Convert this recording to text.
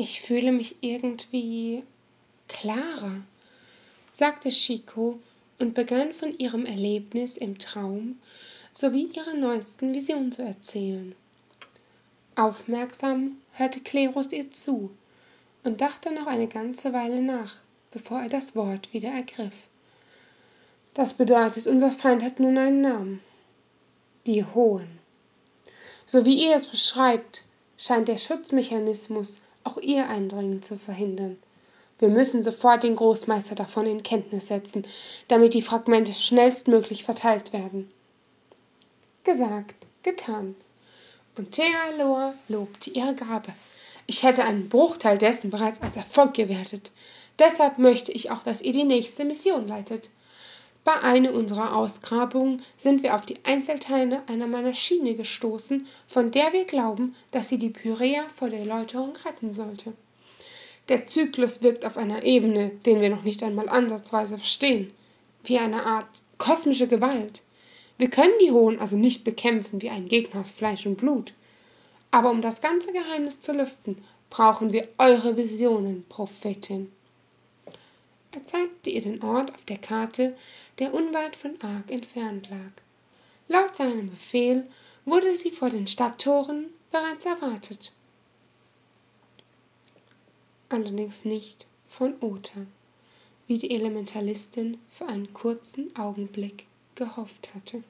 Ich fühle mich irgendwie klarer, sagte Chico und begann von ihrem Erlebnis im Traum sowie ihrer neuesten Vision zu erzählen. Aufmerksam hörte Klerus ihr zu und dachte noch eine ganze Weile nach, bevor er das Wort wieder ergriff. Das bedeutet, unser Feind hat nun einen Namen. Die Hohen. So wie ihr es beschreibt, scheint der Schutzmechanismus auch ihr Eindringen zu verhindern. Wir müssen sofort den Großmeister davon in Kenntnis setzen, damit die Fragmente schnellstmöglich verteilt werden. Gesagt, getan. Und Thealoa lobte ihre Gabe. Ich hätte einen Bruchteil dessen bereits als Erfolg gewertet. Deshalb möchte ich auch, dass ihr die nächste Mission leitet. Bei einer unserer Ausgrabungen sind wir auf die Einzelteile einer Maschine gestoßen, von der wir glauben, dass sie die Pyrea vor der Läuterung retten sollte. Der Zyklus wirkt auf einer Ebene, den wir noch nicht einmal ansatzweise verstehen, wie eine Art kosmische Gewalt. Wir können die Hohen also nicht bekämpfen wie ein Gegner aus Fleisch und Blut. Aber um das ganze Geheimnis zu lüften, brauchen wir eure Visionen, Prophetin. Er zeigte ihr den Ort auf der Karte, der unweit von Ark entfernt lag. Laut seinem Befehl wurde sie vor den Stadttoren bereits erwartet allerdings nicht von Ota, wie die Elementalistin für einen kurzen Augenblick gehofft hatte